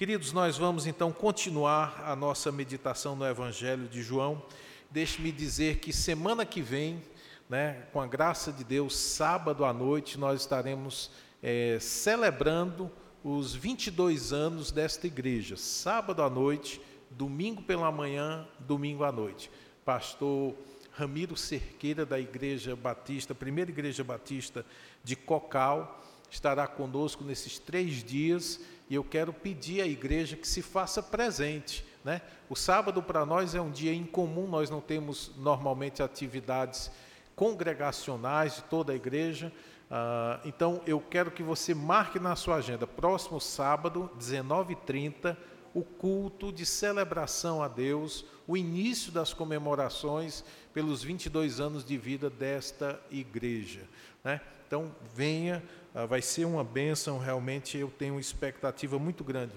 Queridos, nós vamos então continuar a nossa meditação no Evangelho de João. Deixe-me dizer que semana que vem, né, com a graça de Deus, sábado à noite, nós estaremos é, celebrando os 22 anos desta igreja. Sábado à noite, domingo pela manhã, domingo à noite. Pastor Ramiro Cerqueira, da Igreja Batista, primeira Igreja Batista de Cocal, estará conosco nesses três dias e eu quero pedir à igreja que se faça presente. Né? O sábado para nós é um dia incomum, nós não temos normalmente atividades congregacionais de toda a igreja. Uh, então eu quero que você marque na sua agenda, próximo sábado, 19h30, o culto de celebração a Deus, o início das comemorações pelos 22 anos de vida desta igreja. Né? Então, venha, ah, vai ser uma bênção, realmente eu tenho uma expectativa muito grande.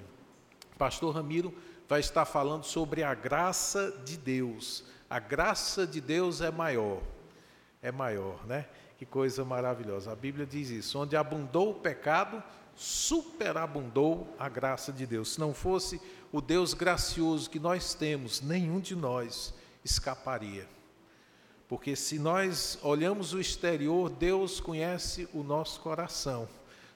Pastor Ramiro vai estar falando sobre a graça de Deus. A graça de Deus é maior, é maior, né? Que coisa maravilhosa. A Bíblia diz isso: onde abundou o pecado, superabundou a graça de Deus. Se não fosse o Deus gracioso que nós temos, nenhum de nós escaparia. Porque se nós olhamos o exterior, Deus conhece o nosso coração,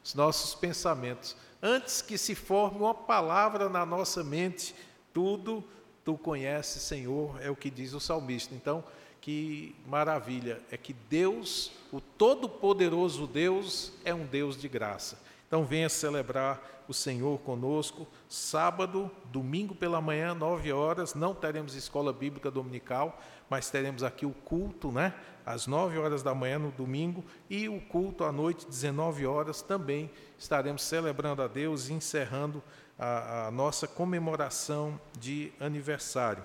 os nossos pensamentos. Antes que se forme uma palavra na nossa mente, tudo tu conheces, Senhor, é o que diz o salmista. Então, que maravilha, é que Deus, o Todo-Poderoso Deus, é um Deus de graça. Então venha celebrar o Senhor conosco, sábado, domingo pela manhã, nove horas, não teremos escola bíblica dominical, mas teremos aqui o culto, né? Às nove horas da manhã no domingo e o culto à noite, 19 horas, também estaremos celebrando a Deus e encerrando a, a nossa comemoração de aniversário.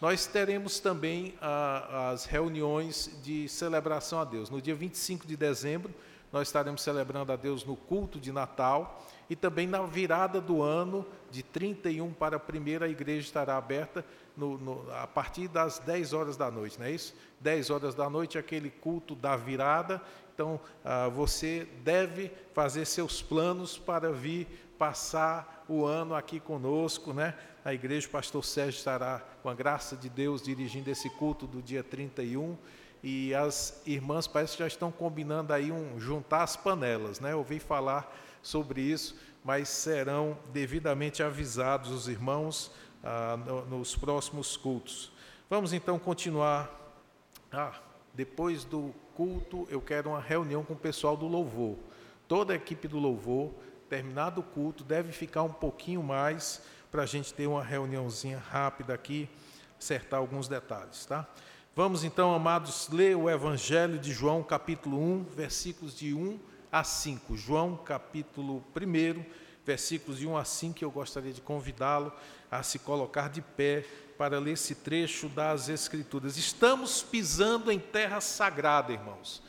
Nós teremos também a, as reuniões de celebração a Deus. No dia 25 de dezembro, nós estaremos celebrando a Deus no culto de Natal e também na virada do ano, de 31 para a primeira, a igreja estará aberta no, no, a partir das 10 horas da noite, não é isso? 10 horas da noite, aquele culto da virada. Então, ah, você deve fazer seus planos para vir passar o ano aqui conosco, né? A igreja, o pastor Sérgio estará, com a graça de Deus, dirigindo esse culto do dia 31 e as irmãs parece que já estão combinando aí um juntar as panelas, né? ouvi falar sobre isso, mas serão devidamente avisados os irmãos ah, no, nos próximos cultos. Vamos então continuar. Ah, depois do culto, eu quero uma reunião com o pessoal do louvor. Toda a equipe do louvor, terminado o culto, deve ficar um pouquinho mais para a gente ter uma reuniãozinha rápida aqui, acertar alguns detalhes, tá? Vamos então, amados, ler o Evangelho de João, capítulo 1, versículos de 1 a 5. João, capítulo 1, versículos de 1 a 5, eu gostaria de convidá-lo a se colocar de pé para ler esse trecho das Escrituras. Estamos pisando em terra sagrada, irmãos.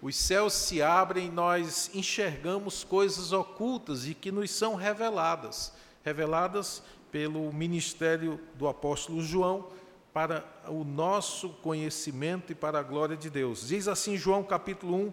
Os céus se abrem, nós enxergamos coisas ocultas e que nos são reveladas reveladas pelo ministério do apóstolo João para o nosso conhecimento e para a glória de Deus. Diz assim João capítulo 1,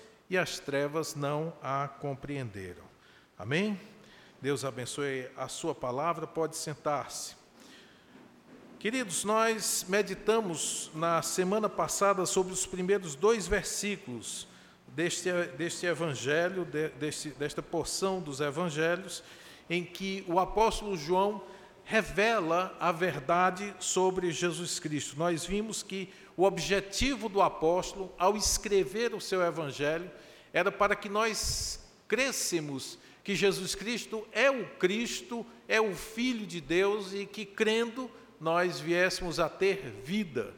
e as trevas não a compreenderam. Amém? Deus abençoe a sua palavra, pode sentar-se. Queridos, nós meditamos na semana passada sobre os primeiros dois versículos deste, deste evangelho, deste, desta porção dos evangelhos, em que o apóstolo João revela a verdade sobre Jesus Cristo. Nós vimos que o objetivo do apóstolo, ao escrever o seu evangelho, era para que nós crescemos que Jesus Cristo é o Cristo, é o Filho de Deus e que, crendo, nós viéssemos a ter vida.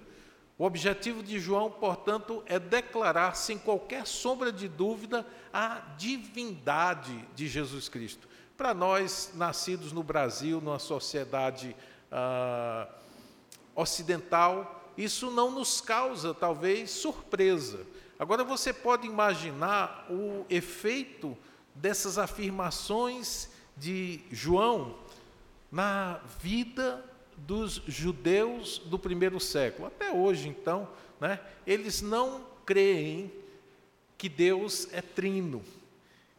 O objetivo de João, portanto, é declarar, sem qualquer sombra de dúvida, a divindade de Jesus Cristo. Para nós, nascidos no Brasil, numa sociedade ah, ocidental, isso não nos causa, talvez, surpresa. Agora você pode imaginar o efeito dessas afirmações de João na vida dos judeus do primeiro século. Até hoje, então, né, eles não creem que Deus é trino,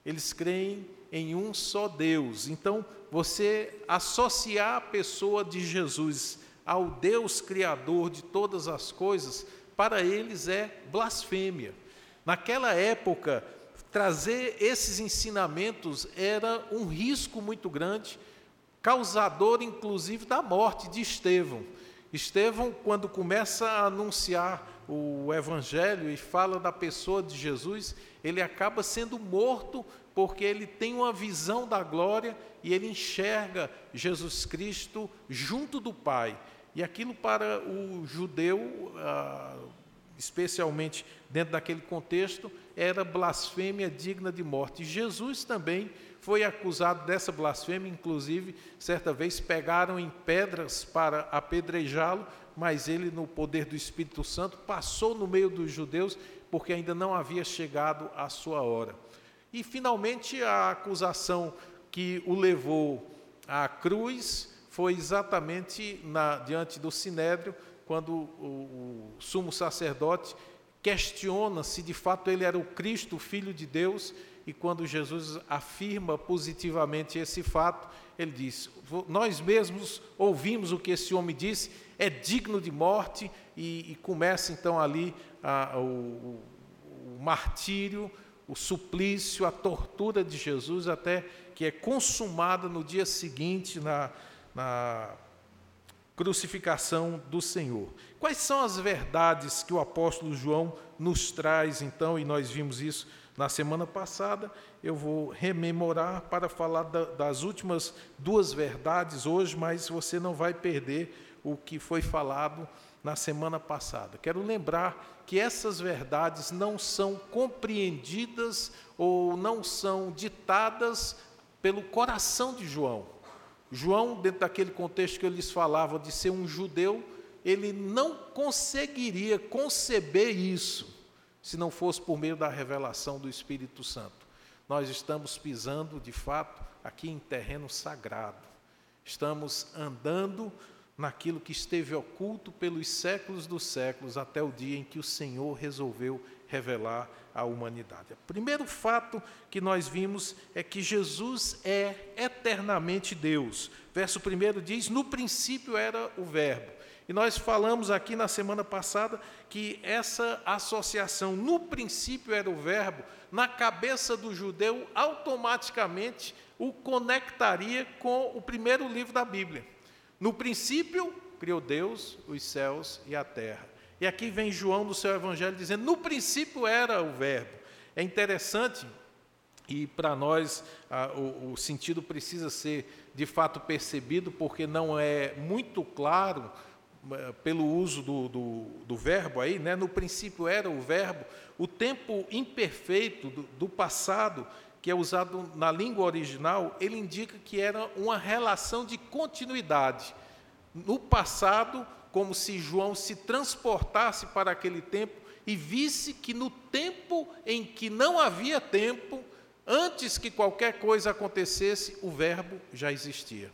eles creem em um só Deus. Então, você associar a pessoa de Jesus ao Deus Criador de todas as coisas, para eles é blasfêmia. Naquela época, trazer esses ensinamentos era um risco muito grande, causador inclusive da morte de Estevão. Estevão, quando começa a anunciar o Evangelho e fala da pessoa de Jesus, ele acaba sendo morto porque ele tem uma visão da glória e ele enxerga Jesus Cristo junto do Pai. E aquilo para o judeu, ah, especialmente dentro daquele contexto, era blasfêmia digna de morte. Jesus também foi acusado dessa blasfêmia, inclusive, certa vez pegaram em pedras para apedrejá-lo, mas ele, no poder do Espírito Santo, passou no meio dos judeus, porque ainda não havia chegado a sua hora. E, finalmente, a acusação que o levou à cruz foi exatamente na, diante do sinédrio, quando o, o sumo sacerdote questiona se de fato ele era o Cristo, o Filho de Deus, e quando Jesus afirma positivamente esse fato, ele diz: Nós mesmos ouvimos o que esse homem disse, é digno de morte, e, e começa então ali a, o, o martírio, o suplício, a tortura de Jesus, até que é consumada no dia seguinte na, na crucificação do Senhor. Quais são as verdades que o apóstolo João nos traz, então, e nós vimos isso na semana passada, eu vou rememorar para falar da, das últimas duas verdades hoje, mas você não vai perder o que foi falado na semana passada. Quero lembrar que essas verdades não são compreendidas ou não são ditadas pelo coração de João. João, dentro daquele contexto que eu lhes falava de ser um judeu, ele não conseguiria conceber isso se não fosse por meio da revelação do Espírito Santo. Nós estamos pisando, de fato, aqui em terreno sagrado. Estamos andando naquilo que esteve oculto pelos séculos dos séculos até o dia em que o Senhor resolveu revelar à humanidade. O primeiro fato que nós vimos é que Jesus é eternamente Deus. Verso 1 diz: No princípio era o Verbo. E nós falamos aqui na semana passada que essa associação, no princípio era o Verbo, na cabeça do judeu, automaticamente o conectaria com o primeiro livro da Bíblia. No princípio, criou Deus os céus e a terra. E aqui vem João no seu evangelho dizendo: no princípio era o Verbo. É interessante, e para nós ah, o, o sentido precisa ser de fato percebido, porque não é muito claro eh, pelo uso do, do, do, verbo aí, né? no princípio era o verbo, o tempo imperfeito do, do, passado, que é usado na língua original, ele indica que era uma relação de continuidade. No passado, como se João se transportasse para aquele tempo e visse que no tempo em que não havia tempo, antes que qualquer coisa acontecesse, o Verbo já existia.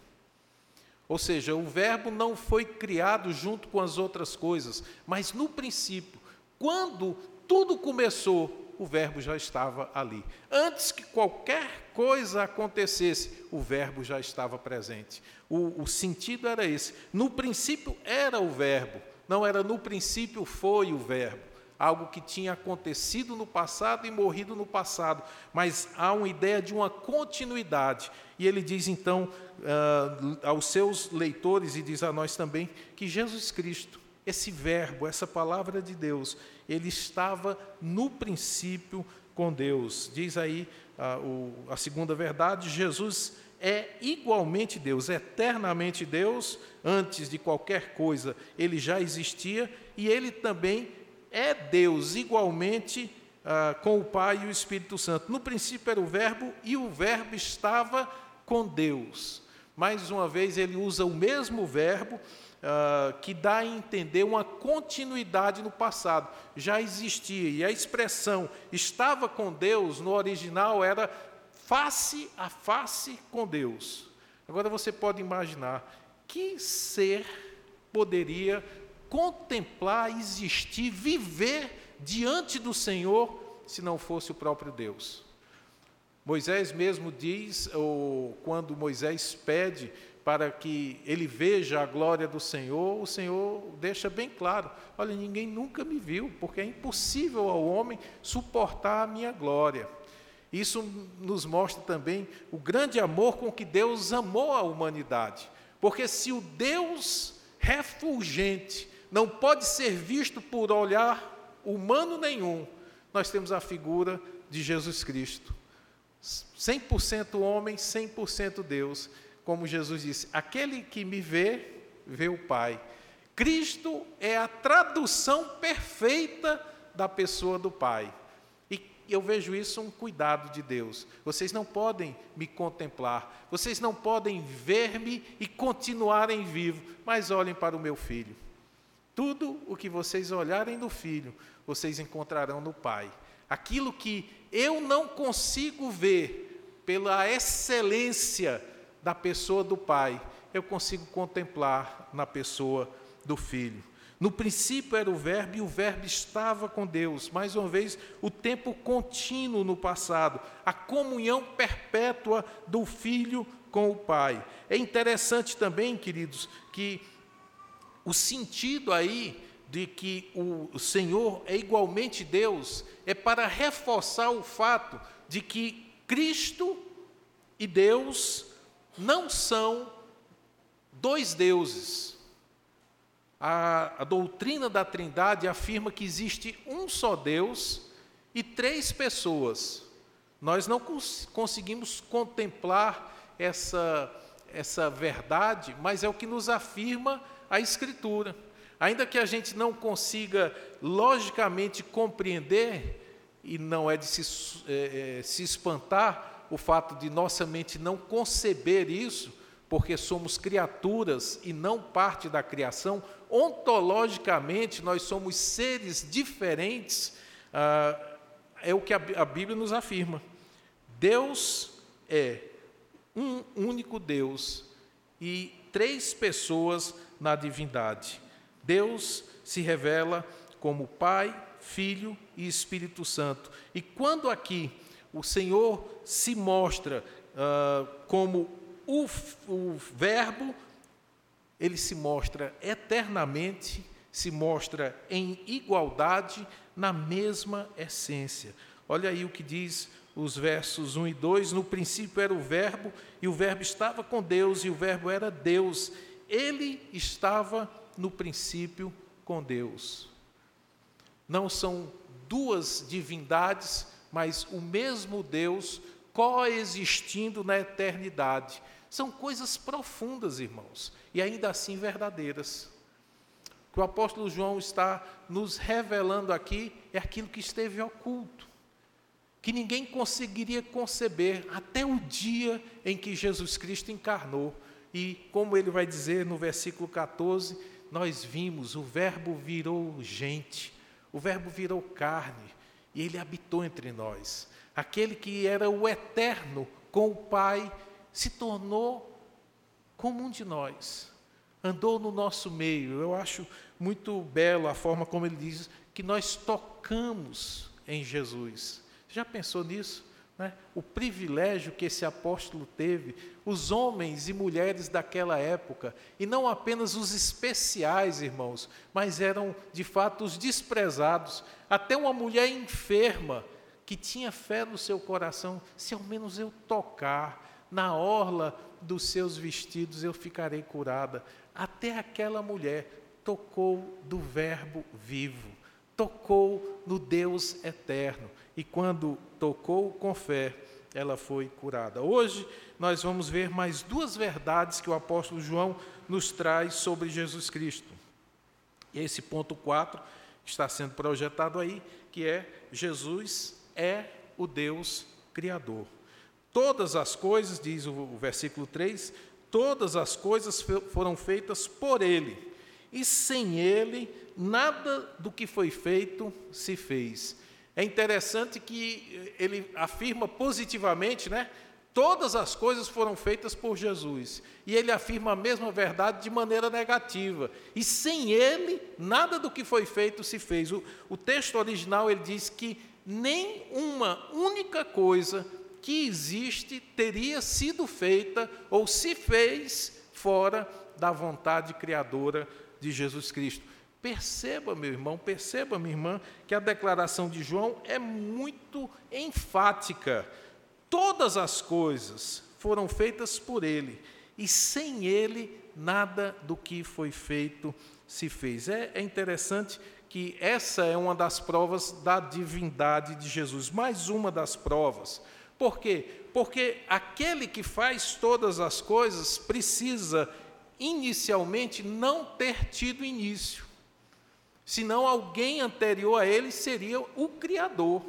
Ou seja, o Verbo não foi criado junto com as outras coisas, mas no princípio, quando tudo começou, o Verbo já estava ali. Antes que qualquer coisa acontecesse, o Verbo já estava presente. O, o sentido era esse. No princípio era o Verbo, não era no princípio foi o Verbo. Algo que tinha acontecido no passado e morrido no passado, mas há uma ideia de uma continuidade. E ele diz então uh, aos seus leitores e diz a nós também que Jesus Cristo, esse Verbo, essa palavra de Deus, ele estava no princípio com Deus. Diz aí uh, o, a segunda verdade: Jesus é igualmente Deus, eternamente Deus, antes de qualquer coisa ele já existia, e ele também é Deus igualmente ah, com o Pai e o Espírito Santo. No princípio era o Verbo, e o Verbo estava com Deus. mais uma vez ele usa o mesmo verbo uh, que dá a entender uma continuidade no passado. Já existia, e a expressão estava com Deus no original era face a face com Deus. Agora você pode imaginar que ser poderia contemplar, existir, viver diante do Senhor se não fosse o próprio Deus. Moisés mesmo diz, ou quando Moisés pede para que ele veja a glória do Senhor, o Senhor deixa bem claro: olha, ninguém nunca me viu, porque é impossível ao homem suportar a minha glória. Isso nos mostra também o grande amor com que Deus amou a humanidade. Porque se o Deus refulgente não pode ser visto por olhar humano nenhum, nós temos a figura de Jesus Cristo. 100% homem, 100% Deus como Jesus disse: aquele que me vê, vê o Pai. Cristo é a tradução perfeita da pessoa do Pai. E eu vejo isso um cuidado de Deus. Vocês não podem me contemplar, vocês não podem ver-me e continuarem vivo, mas olhem para o meu filho. Tudo o que vocês olharem no filho, vocês encontrarão no Pai. Aquilo que eu não consigo ver pela excelência da pessoa do Pai, eu consigo contemplar na pessoa do Filho. No princípio era o Verbo e o Verbo estava com Deus. Mais uma vez, o tempo contínuo no passado, a comunhão perpétua do Filho com o Pai. É interessante também, queridos, que o sentido aí de que o Senhor é igualmente Deus é para reforçar o fato de que Cristo e Deus não são dois deuses. A, a, doutrina da Trindade afirma que existe um só Deus e três pessoas. Nós não cons conseguimos contemplar essa, essa verdade, mas é o que nos afirma a Escritura. Ainda que a gente não consiga logicamente compreender, e não é de se, é, é, se espantar, o fato de nossa mente não conceber isso, porque somos criaturas e não parte da criação, ontologicamente nós somos seres diferentes, ah, é o que a, a Bíblia nos afirma. Deus é um único Deus e três pessoas na divindade. Deus se revela como Pai, Filho e Espírito Santo. E quando aqui o Senhor se mostra uh, como o, o Verbo, ele se mostra eternamente, se mostra em igualdade, na mesma essência. Olha aí o que diz os versos 1 e 2: No princípio era o Verbo, e o Verbo estava com Deus, e o Verbo era Deus. Ele estava no princípio com Deus. Não são duas divindades mas o mesmo Deus coexistindo na eternidade. São coisas profundas, irmãos, e ainda assim verdadeiras. O que o apóstolo João está nos revelando aqui é aquilo que esteve oculto, que ninguém conseguiria conceber até o dia em que Jesus Cristo encarnou. E, como ele vai dizer no versículo 14, nós vimos, o Verbo virou gente, o Verbo virou carne, e ele habitou entre nós. Aquele que era o eterno com o Pai se tornou como um de nós, andou no nosso meio. Eu acho muito belo a forma como ele diz que nós tocamos em Jesus. Já pensou nisso? Né? O privilégio que esse apóstolo teve, os homens e mulheres daquela época, e não apenas os especiais, irmãos, mas eram de fato os desprezados. Até uma mulher enferma que tinha fé no seu coração, se ao menos eu tocar na orla dos seus vestidos, eu ficarei curada. Até aquela mulher tocou do Verbo vivo, tocou no Deus eterno e quando tocou com fé, ela foi curada. Hoje nós vamos ver mais duas verdades que o apóstolo João nos traz sobre Jesus Cristo. E esse ponto 4 está sendo projetado aí, que é Jesus é o Deus criador. Todas as coisas, diz o versículo 3, todas as coisas foram feitas por Ele, e sem Ele, nada do que foi feito se fez. É interessante que ele afirma positivamente, né? Todas as coisas foram feitas por Jesus. E ele afirma a mesma verdade de maneira negativa. E sem ele, nada do que foi feito se fez. O, o texto original ele diz que nem uma única coisa que existe teria sido feita ou se fez fora da vontade criadora de Jesus Cristo. Perceba, meu irmão, perceba, minha irmã, que a declaração de João é muito enfática. Todas as coisas foram feitas por ele, e sem ele, nada do que foi feito se fez. É, é interessante que essa é uma das provas da divindade de Jesus, mais uma das provas. Por quê? Porque aquele que faz todas as coisas precisa inicialmente não ter tido início. Senão alguém anterior a ele seria o Criador.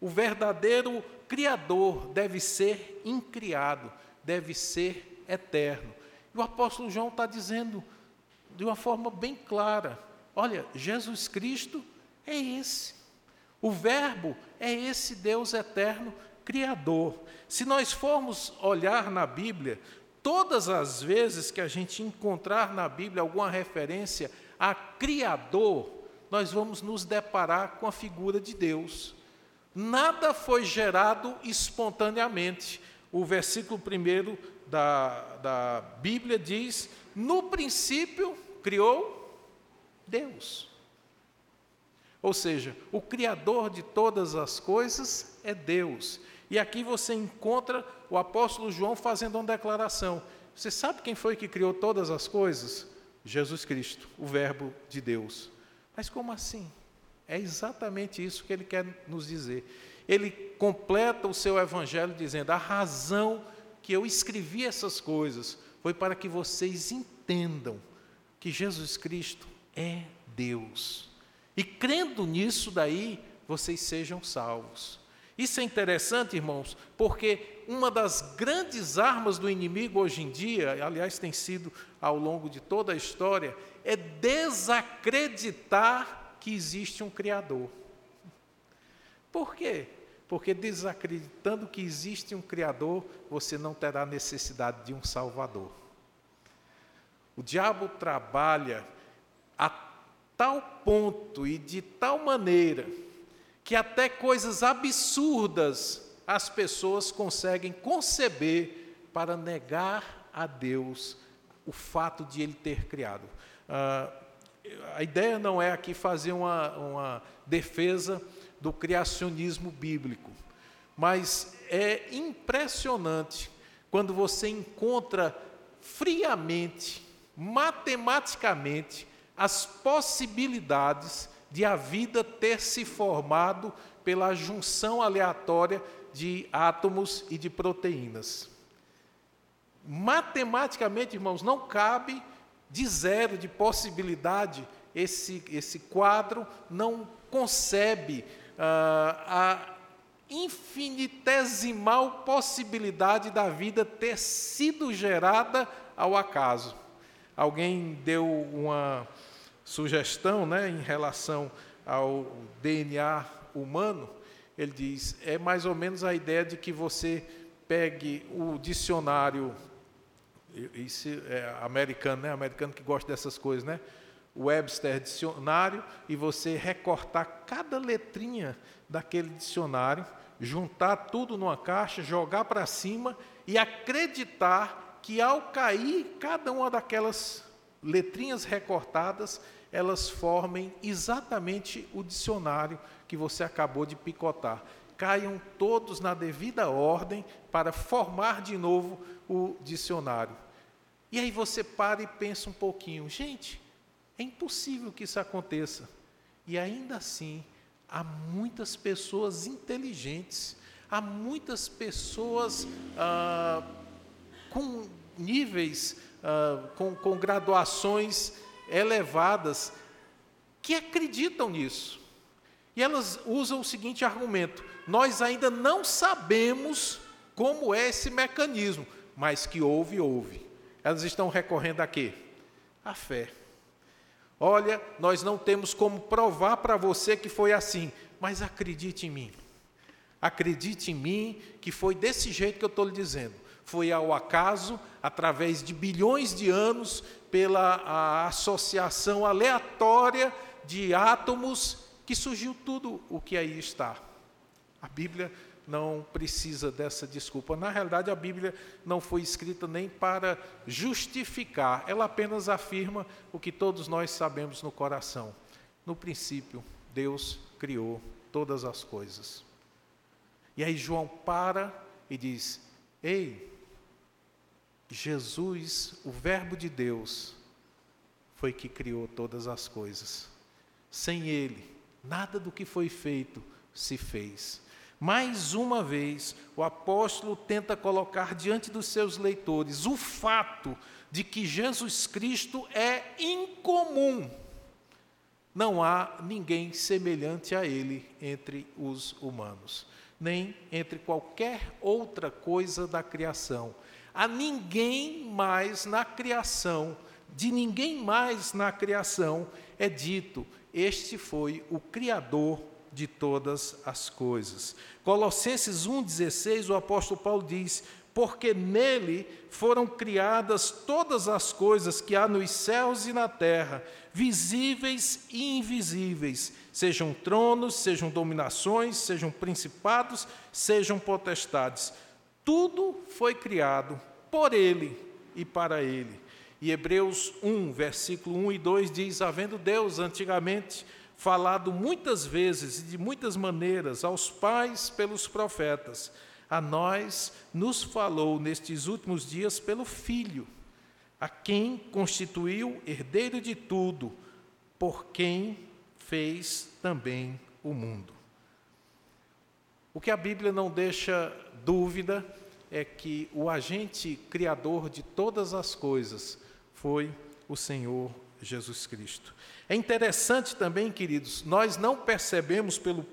O verdadeiro Criador deve ser incriado, deve ser eterno. E o apóstolo João está dizendo de uma forma bem clara: olha, Jesus Cristo é esse. O Verbo é esse Deus eterno, Criador. Se nós formos olhar na Bíblia, todas as vezes que a gente encontrar na Bíblia alguma referência a Criador, nós vamos nos deparar com a figura de Deus. Nada foi gerado espontaneamente. O versículo primeiro da, da Bíblia diz: No princípio criou Deus. Ou seja, o Criador de todas as coisas é Deus. E aqui você encontra o apóstolo João fazendo uma declaração. Você sabe quem foi que criou todas as coisas? Jesus Cristo, o Verbo de Deus. Mas como assim? É exatamente isso que ele quer nos dizer. Ele completa o seu evangelho dizendo: a razão que eu escrevi essas coisas foi para que vocês entendam que Jesus Cristo é Deus. E crendo nisso daí, vocês sejam salvos. Isso é interessante, irmãos, porque uma das grandes armas do inimigo hoje em dia, aliás, tem sido ao longo de toda a história, é desacreditar que existe um Criador. Por quê? Porque desacreditando que existe um Criador, você não terá necessidade de um Salvador. O diabo trabalha a tal ponto e de tal maneira que até coisas absurdas as pessoas conseguem conceber para negar a Deus o fato de Ele ter criado. Ah, a ideia não é aqui fazer uma, uma defesa do criacionismo bíblico, mas é impressionante quando você encontra friamente, matematicamente, as possibilidades de a vida ter se formado pela junção aleatória de átomos e de proteínas. Matematicamente, irmãos, não cabe de zero, de possibilidade, esse, esse quadro não concebe ah, a infinitesimal possibilidade da vida ter sido gerada ao acaso. Alguém deu uma sugestão né, em relação ao DNA humano. Ele diz: é mais ou menos a ideia de que você pegue o dicionário isso é americano, né? Americano que gosta dessas coisas, né? Webster dicionário e você recortar cada letrinha daquele dicionário, juntar tudo numa caixa, jogar para cima e acreditar que ao cair cada uma daquelas letrinhas recortadas, elas formem exatamente o dicionário que você acabou de picotar. Caiam todos na devida ordem para formar de novo o dicionário. E aí você para e pensa um pouquinho, gente, é impossível que isso aconteça. E ainda assim, há muitas pessoas inteligentes, há muitas pessoas ah, com níveis, ah, com, com graduações elevadas, que acreditam nisso. E elas usam o seguinte argumento: nós ainda não sabemos como é esse mecanismo, mas que houve, houve. Elas estão recorrendo a quê? A fé. Olha, nós não temos como provar para você que foi assim, mas acredite em mim. Acredite em mim que foi desse jeito que eu estou lhe dizendo. Foi ao acaso, através de bilhões de anos, pela associação aleatória de átomos, que surgiu tudo o que aí está. A Bíblia não precisa dessa desculpa. Na realidade, a Bíblia não foi escrita nem para justificar, ela apenas afirma o que todos nós sabemos no coração. No princípio, Deus criou todas as coisas. E aí João para e diz: Ei, Jesus, o Verbo de Deus, foi que criou todas as coisas. Sem Ele, nada do que foi feito se fez. Mais uma vez, o apóstolo tenta colocar diante dos seus leitores o fato de que Jesus Cristo é incomum. Não há ninguém semelhante a ele entre os humanos, nem entre qualquer outra coisa da criação. Há ninguém mais na criação, de ninguém mais na criação é dito: este foi o Criador de todas as coisas. Colossenses 1,16, o apóstolo Paulo diz: Porque nele foram criadas todas as coisas que há nos céus e na terra, visíveis e invisíveis, sejam tronos, sejam dominações, sejam principados, sejam potestades. Tudo foi criado por ele e para ele. E Hebreus 1, versículo 1 e 2 diz: Havendo Deus antigamente falado muitas vezes e de muitas maneiras aos pais pelos profetas, a nós nos falou nestes últimos dias pelo Filho, a quem constituiu herdeiro de tudo, por quem fez também o mundo. O que a Bíblia não deixa dúvida é que o agente criador de todas as coisas foi o Senhor Jesus Cristo. É interessante também, queridos, nós não percebemos pelo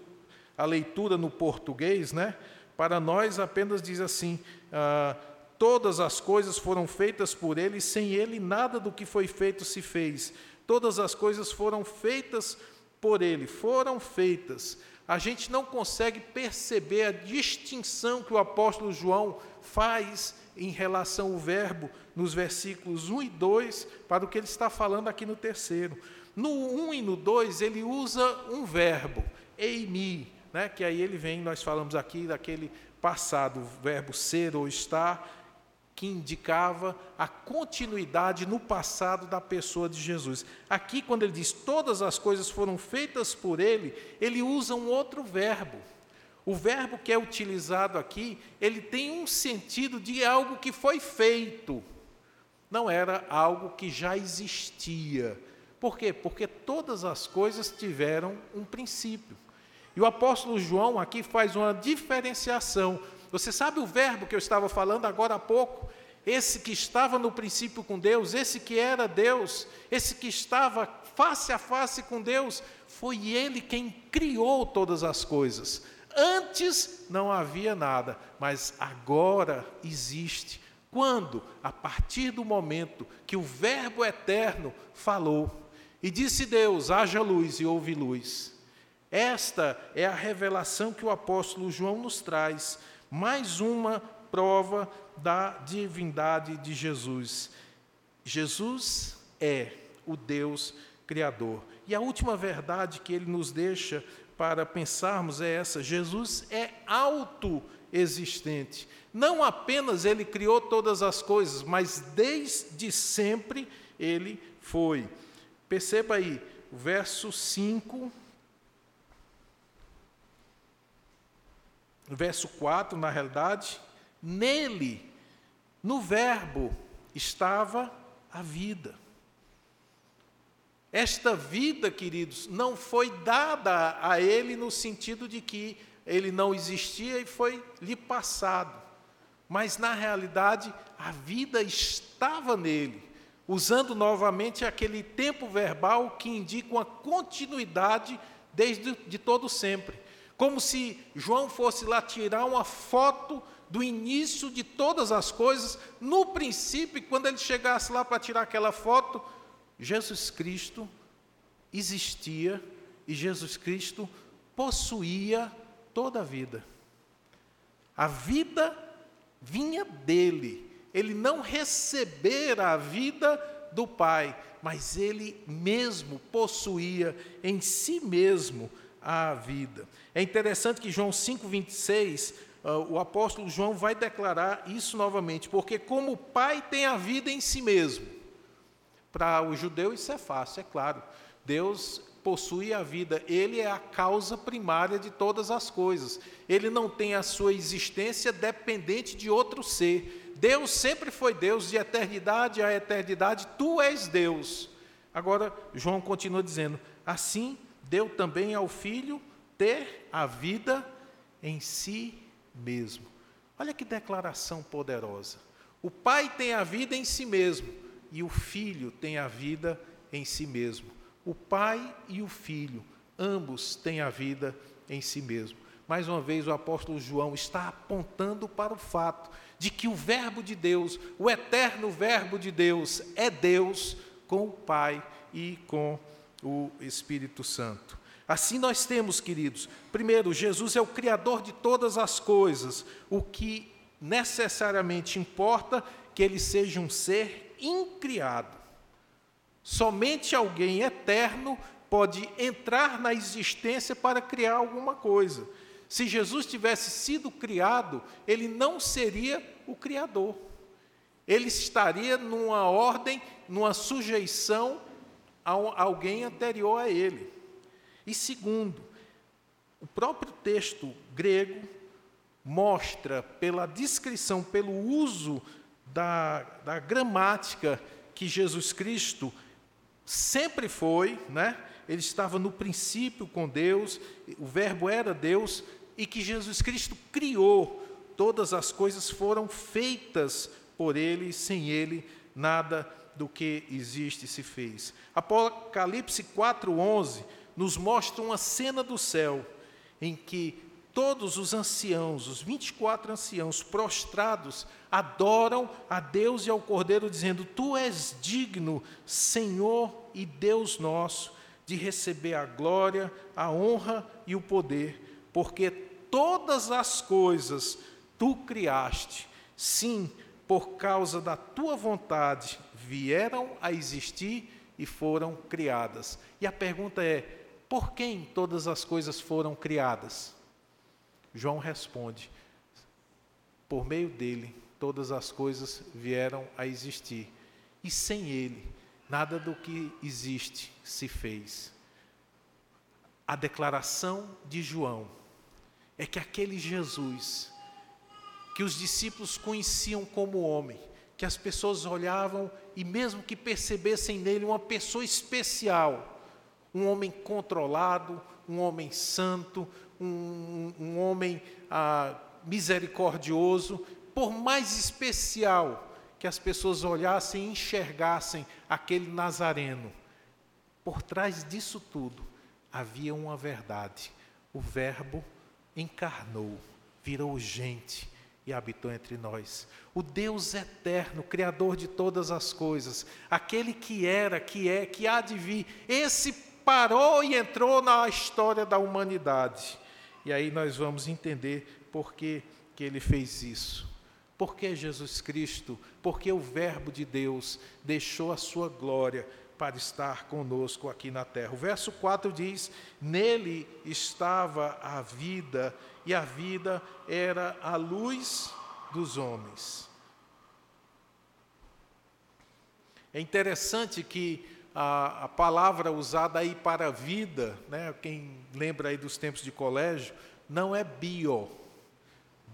a leitura no português, né? Para nós apenas diz assim: ah, todas as coisas foram feitas por Ele, sem Ele nada do que foi feito se fez. Todas as coisas foram feitas por Ele, foram feitas. A gente não consegue perceber a distinção que o apóstolo João faz em relação ao verbo nos versículos 1 e 2 para o que ele está falando aqui no terceiro. No 1 e no 2, ele usa um verbo, eimi, né, que aí ele vem, nós falamos aqui daquele passado, o verbo ser ou estar, que indicava a continuidade no passado da pessoa de Jesus. Aqui, quando ele diz todas as coisas foram feitas por ele, ele usa um outro verbo. O verbo que é utilizado aqui, ele tem um sentido de algo que foi feito não era algo que já existia. Por quê? Porque todas as coisas tiveram um princípio. E o apóstolo João aqui faz uma diferenciação. Você sabe o verbo que eu estava falando agora há pouco? Esse que estava no princípio com Deus, esse que era Deus, esse que estava face a face com Deus, foi ele quem criou todas as coisas. Antes não havia nada, mas agora existe quando? A partir do momento que o Verbo eterno falou e disse Deus: haja luz e houve luz. Esta é a revelação que o apóstolo João nos traz, mais uma prova da divindade de Jesus. Jesus é o Deus Criador. E a última verdade que ele nos deixa para pensarmos é essa: Jesus é autoexistente. Não apenas ele criou todas as coisas, mas desde sempre ele foi. Perceba aí, o verso 5, verso 4, na realidade, nele, no Verbo, estava a vida. Esta vida, queridos, não foi dada a ele no sentido de que ele não existia e foi lhe passado mas na realidade a vida estava nele, usando novamente aquele tempo verbal que indica uma continuidade desde de todo sempre. Como se João fosse lá tirar uma foto do início de todas as coisas, no princípio, quando ele chegasse lá para tirar aquela foto, Jesus Cristo existia e Jesus Cristo possuía toda a vida. A vida vinha dele. Ele não recebera a vida do Pai, mas ele mesmo possuía em si mesmo a vida. É interessante que João 5:26, uh, o apóstolo João vai declarar isso novamente, porque como o Pai tem a vida em si mesmo. Para o judeu isso é fácil, é claro. Deus possui a vida, ele é a causa primária de todas as coisas. Ele não tem a sua existência dependente de outro ser. Deus sempre foi Deus de eternidade a eternidade, tu és Deus. Agora, João continua dizendo: assim deu também ao filho ter a vida em si mesmo. Olha que declaração poderosa. O pai tem a vida em si mesmo e o filho tem a vida em si mesmo. O pai e o filho, ambos têm a vida em si mesmo. Mais uma vez, o apóstolo João está apontando para o fato de que o Verbo de Deus, o eterno Verbo de Deus, é Deus com o Pai e com o Espírito Santo. Assim nós temos, queridos, primeiro, Jesus é o Criador de todas as coisas, o que necessariamente importa que ele seja um ser incriado. Somente alguém eterno pode entrar na existência para criar alguma coisa. Se Jesus tivesse sido criado, ele não seria o Criador. Ele estaria numa ordem, numa sujeição a alguém anterior a ele. E segundo, o próprio texto grego mostra, pela descrição, pelo uso da, da gramática, que Jesus Cristo sempre foi, né? Ele estava no princípio com Deus, o Verbo era Deus e que Jesus Cristo criou. Todas as coisas foram feitas por ele, sem ele nada do que existe se fez. Apocalipse 4:11 nos mostra uma cena do céu em que todos os anciãos, os 24 anciãos prostrados, adoram a Deus e ao Cordeiro, dizendo: Tu és digno, Senhor e Deus nosso, de receber a glória, a honra e o poder, porque todas as coisas tu criaste, sim, por causa da tua vontade, vieram a existir e foram criadas. E a pergunta é: por quem todas as coisas foram criadas? João responde: por meio dele, todas as coisas vieram a existir, e sem ele, nada do que existe se fez. A declaração de João é que aquele Jesus, que os discípulos conheciam como homem, que as pessoas olhavam e, mesmo que percebessem nele uma pessoa especial, um homem controlado, um homem santo, um, um homem ah, misericordioso, por mais especial que as pessoas olhassem e enxergassem aquele Nazareno, por trás disso tudo havia uma verdade. O Verbo encarnou, virou gente e habitou entre nós. O Deus eterno, Criador de todas as coisas, aquele que era, que é, que há de vir, esse parou e entrou na história da humanidade. E aí nós vamos entender por que, que ele fez isso. Porque Jesus Cristo, porque o Verbo de Deus deixou a sua glória para estar conosco aqui na terra. O verso 4 diz: Nele estava a vida, e a vida era a luz dos homens. É interessante que a, a palavra usada aí para vida, né, quem lembra aí dos tempos de colégio, não é bio,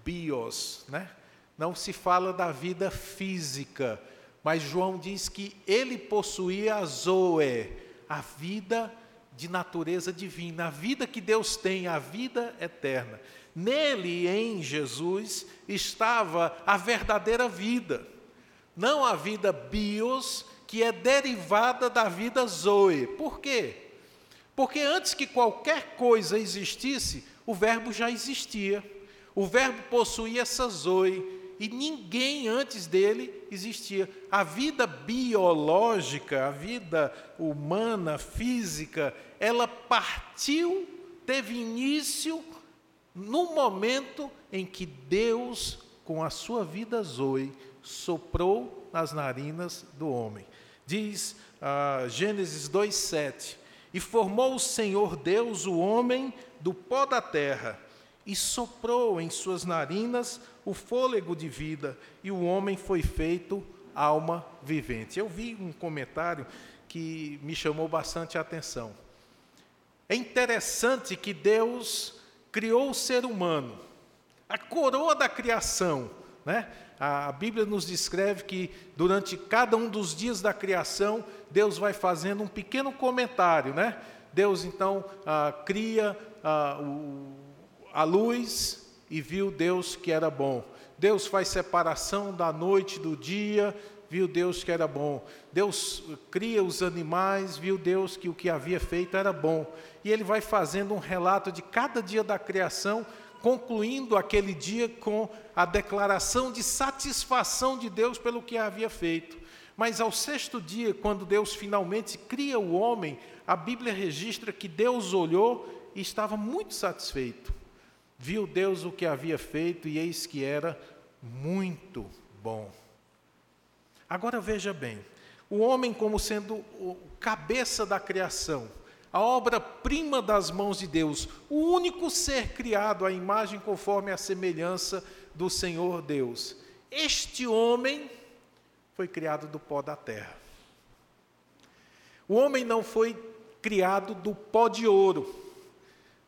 bios, né? Não se fala da vida física, mas João diz que ele possuía a zoe, a vida de natureza divina, a vida que Deus tem, a vida eterna. Nele, em Jesus, estava a verdadeira vida, não a vida bios, que é derivada da vida zoe. Por quê? Porque antes que qualquer coisa existisse, o Verbo já existia. O Verbo possuía essa zoe e ninguém antes dele existia. A vida biológica, a vida humana, física, ela partiu, teve início no momento em que Deus, com a sua vida zoe, soprou nas narinas do homem. Diz ah, Gênesis 2,7: E formou o Senhor Deus o homem do pó da terra, e soprou em suas narinas o fôlego de vida, e o homem foi feito alma vivente. Eu vi um comentário que me chamou bastante a atenção. É interessante que Deus criou o ser humano, a coroa da criação, né? A Bíblia nos descreve que durante cada um dos dias da criação, Deus vai fazendo um pequeno comentário, né? Deus então ah, cria ah, o, a luz e viu Deus que era bom. Deus faz separação da noite do dia, viu Deus que era bom. Deus cria os animais, viu Deus que o que havia feito era bom. E ele vai fazendo um relato de cada dia da criação, concluindo aquele dia com a declaração de satisfação de Deus pelo que havia feito. Mas ao sexto dia, quando Deus finalmente cria o homem, a Bíblia registra que Deus olhou e estava muito satisfeito. Viu Deus o que havia feito e eis que era muito bom. Agora veja bem, o homem como sendo o cabeça da criação, a obra-prima das mãos de Deus, o único ser criado à imagem conforme a semelhança do Senhor Deus. Este homem foi criado do pó da terra. O homem não foi criado do pó de ouro.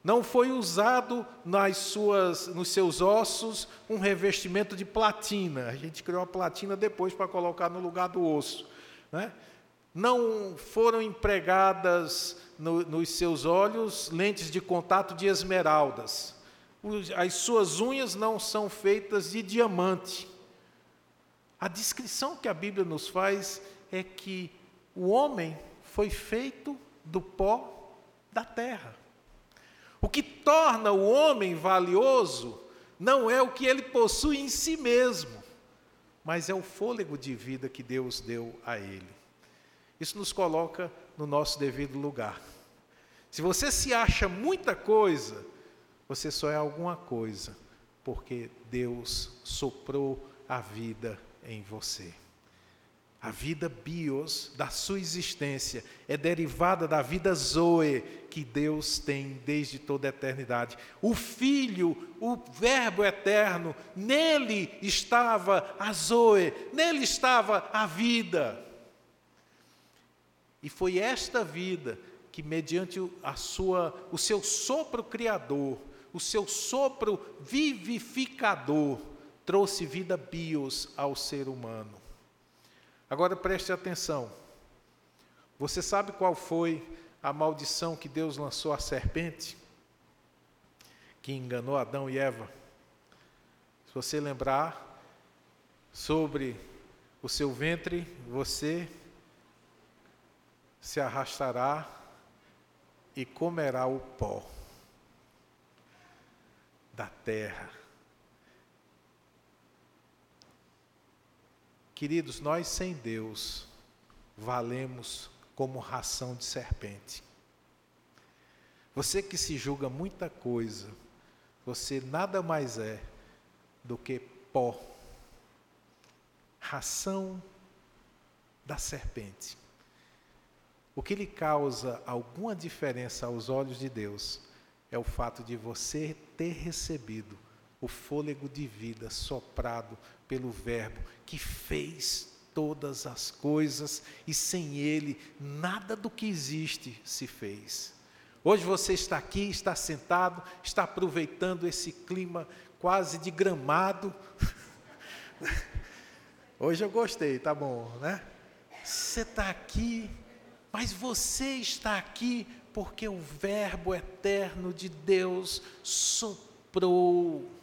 Não foi usado nas suas, nos seus ossos um revestimento de platina. A gente criou a platina depois para colocar no lugar do osso. Né? Não foram empregadas no, nos seus olhos lentes de contato de esmeraldas. As suas unhas não são feitas de diamante. A descrição que a Bíblia nos faz é que o homem foi feito do pó da terra. O que torna o homem valioso não é o que ele possui em si mesmo, mas é o fôlego de vida que Deus deu a ele. Isso nos coloca no nosso devido lugar. Se você se acha muita coisa, você só é alguma coisa, porque Deus soprou a vida em você. A vida bios da sua existência é derivada da vida zoe que Deus tem desde toda a eternidade. O Filho, o Verbo eterno, nele estava a zoe, nele estava a vida. E foi esta vida que, mediante a sua, o seu sopro criador, o seu sopro vivificador, trouxe vida bios ao ser humano. Agora preste atenção. Você sabe qual foi a maldição que Deus lançou à serpente? Que enganou Adão e Eva? Se você lembrar sobre o seu ventre, você se arrastará e comerá o pó da terra. Queridos, nós sem Deus valemos como ração de serpente. Você que se julga muita coisa, você nada mais é do que pó, ração da serpente. O que lhe causa alguma diferença aos olhos de Deus é o fato de você ter recebido o fôlego de vida soprado pelo Verbo que fez todas as coisas e sem Ele nada do que existe se fez. Hoje você está aqui, está sentado, está aproveitando esse clima quase de gramado. Hoje eu gostei, tá bom, né? Você está aqui, mas você está aqui porque o Verbo eterno de Deus soprou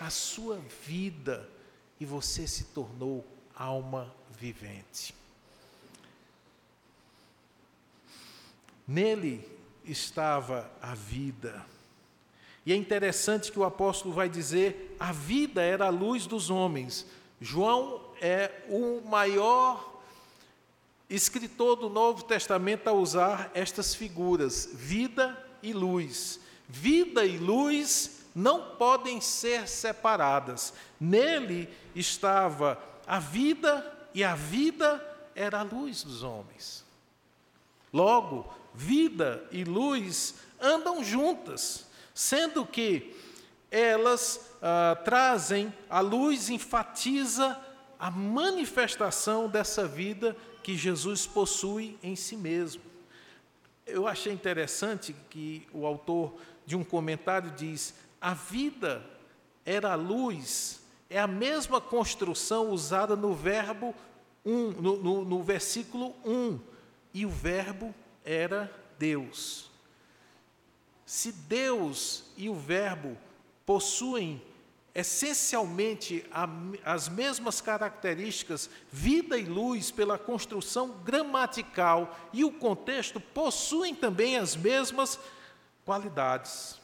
a sua vida e você se tornou alma vivente. Nele estava a vida. E é interessante que o apóstolo vai dizer: a vida era a luz dos homens. João é o maior escritor do Novo Testamento a usar estas figuras, vida e luz. Vida e luz não podem ser separadas. Nele estava a vida e a vida era a luz dos homens. Logo, vida e luz andam juntas, sendo que elas ah, trazem, a luz enfatiza a manifestação dessa vida que Jesus possui em si mesmo. Eu achei interessante que o autor de um comentário diz: a vida era a luz, é a mesma construção usada no verbo um, no, no, no versículo 1, e o verbo era Deus. Se Deus e o verbo possuem essencialmente as mesmas características, vida e luz, pela construção gramatical e o contexto, possuem também as mesmas qualidades.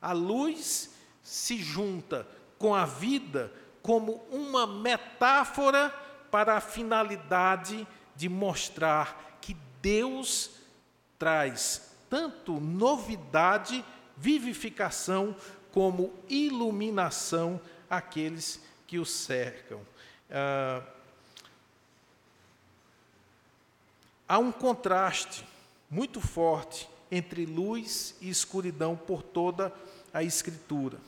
A luz se junta com a vida como uma metáfora para a finalidade de mostrar que Deus traz tanto novidade, vivificação, como iluminação àqueles que o cercam. Ah, há um contraste muito forte entre luz e escuridão por toda a Escritura.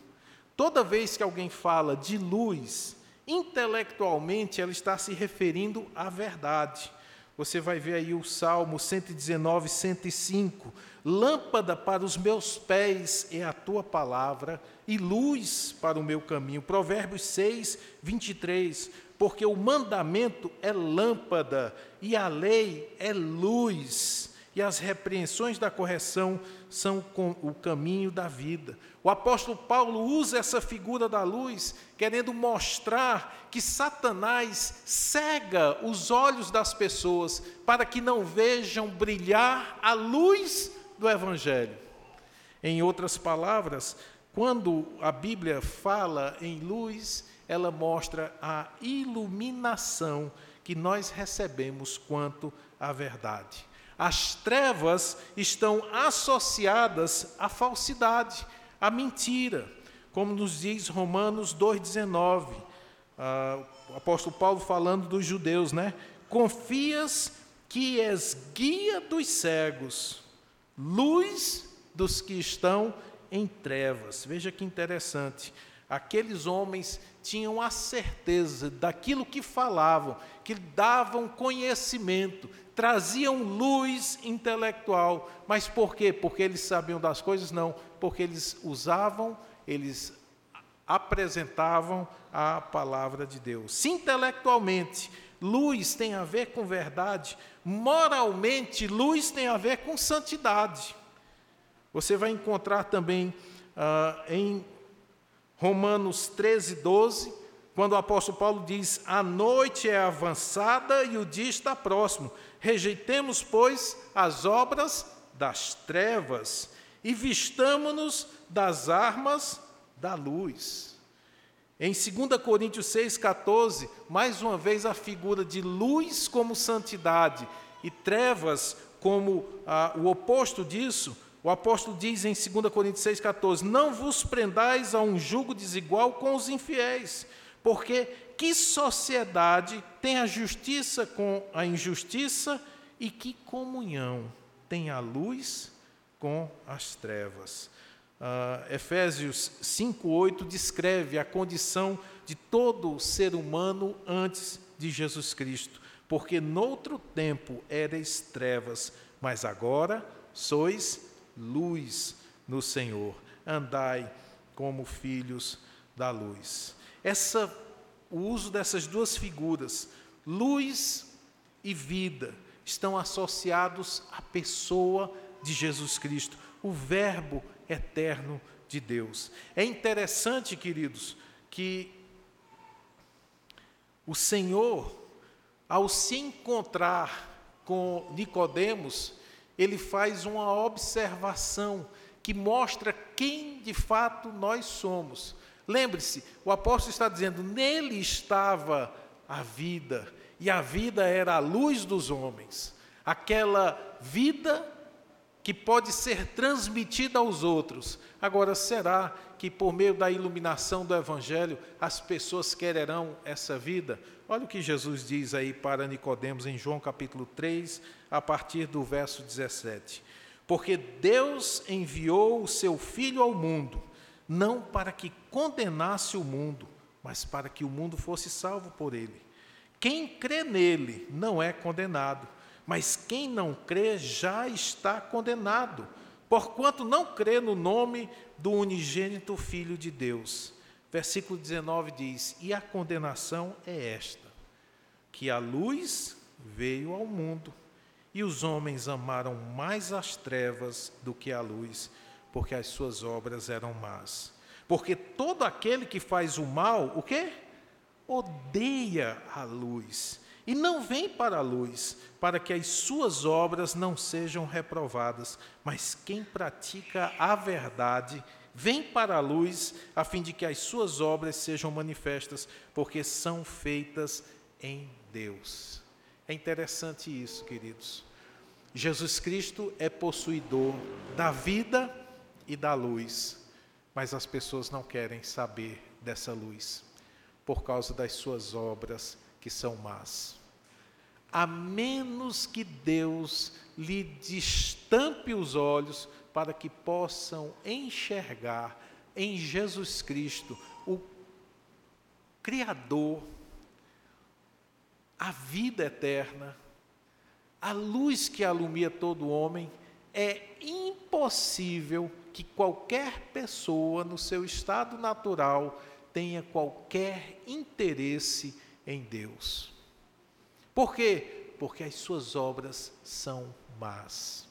Toda vez que alguém fala de luz, intelectualmente ela está se referindo à verdade. Você vai ver aí o Salmo 119, 105. Lâmpada para os meus pés é a tua palavra e luz para o meu caminho. Provérbios 6, 23. Porque o mandamento é lâmpada e a lei é luz e as repreensões da correção o caminho da vida. O apóstolo Paulo usa essa figura da luz, querendo mostrar que Satanás cega os olhos das pessoas para que não vejam brilhar a luz do Evangelho. Em outras palavras, quando a Bíblia fala em luz, ela mostra a iluminação que nós recebemos quanto à verdade. As trevas estão associadas à falsidade, à mentira, como nos diz Romanos 2,19. Ah, o apóstolo Paulo falando dos judeus, né? Confias que és guia dos cegos, luz dos que estão em trevas. Veja que interessante. Aqueles homens tinham a certeza daquilo que falavam, que davam conhecimento, traziam luz intelectual. Mas por quê? Porque eles sabiam das coisas? Não, porque eles usavam, eles apresentavam a palavra de Deus. Se intelectualmente luz tem a ver com verdade, moralmente luz tem a ver com santidade. Você vai encontrar também ah, em Romanos 13, 12, quando o apóstolo Paulo diz: A noite é avançada e o dia está próximo. Rejeitemos, pois, as obras das trevas e vistamo-nos das armas da luz. Em 2 Coríntios 6,14, mais uma vez a figura de luz como santidade e trevas como ah, o oposto disso, o apóstolo diz em 2 Coríntios 6,14: Não vos prendais a um jugo desigual com os infiéis, porque que sociedade tem a justiça com a injustiça e que comunhão tem a luz com as trevas? Uh, Efésios 5,8 descreve a condição de todo ser humano antes de Jesus Cristo, porque noutro tempo erais trevas, mas agora sois luz no Senhor, andai como filhos da luz. Essa o uso dessas duas figuras, luz e vida, estão associados à pessoa de Jesus Cristo, o Verbo eterno de Deus. É interessante, queridos, que o Senhor, ao se encontrar com Nicodemos, ele faz uma observação que mostra quem de fato nós somos. Lembre-se, o apóstolo está dizendo: nele estava a vida, e a vida era a luz dos homens. Aquela vida que pode ser transmitida aos outros. Agora, será que por meio da iluminação do Evangelho as pessoas quererão essa vida? Olha o que Jesus diz aí para Nicodemos em João capítulo 3, a partir do verso 17. Porque Deus enviou o seu Filho ao mundo, não para que condenasse o mundo, mas para que o mundo fosse salvo por ele. Quem crê nele não é condenado mas quem não crê já está condenado, porquanto não crê no nome do unigênito Filho de Deus. Versículo 19 diz: E a condenação é esta, que a luz veio ao mundo, e os homens amaram mais as trevas do que a luz, porque as suas obras eram más. Porque todo aquele que faz o mal, o quê? Odeia a luz e não vem para a luz, para que as suas obras não sejam reprovadas, mas quem pratica a verdade vem para a luz, a fim de que as suas obras sejam manifestas, porque são feitas em Deus. É interessante isso, queridos. Jesus Cristo é possuidor da vida e da luz, mas as pessoas não querem saber dessa luz, por causa das suas obras que são más. A menos que Deus lhe destampe os olhos para que possam enxergar em Jesus Cristo o Criador, a vida eterna, a luz que alumia todo homem, é impossível que qualquer pessoa no seu estado natural tenha qualquer interesse em Deus. Por quê? Porque as suas obras são más.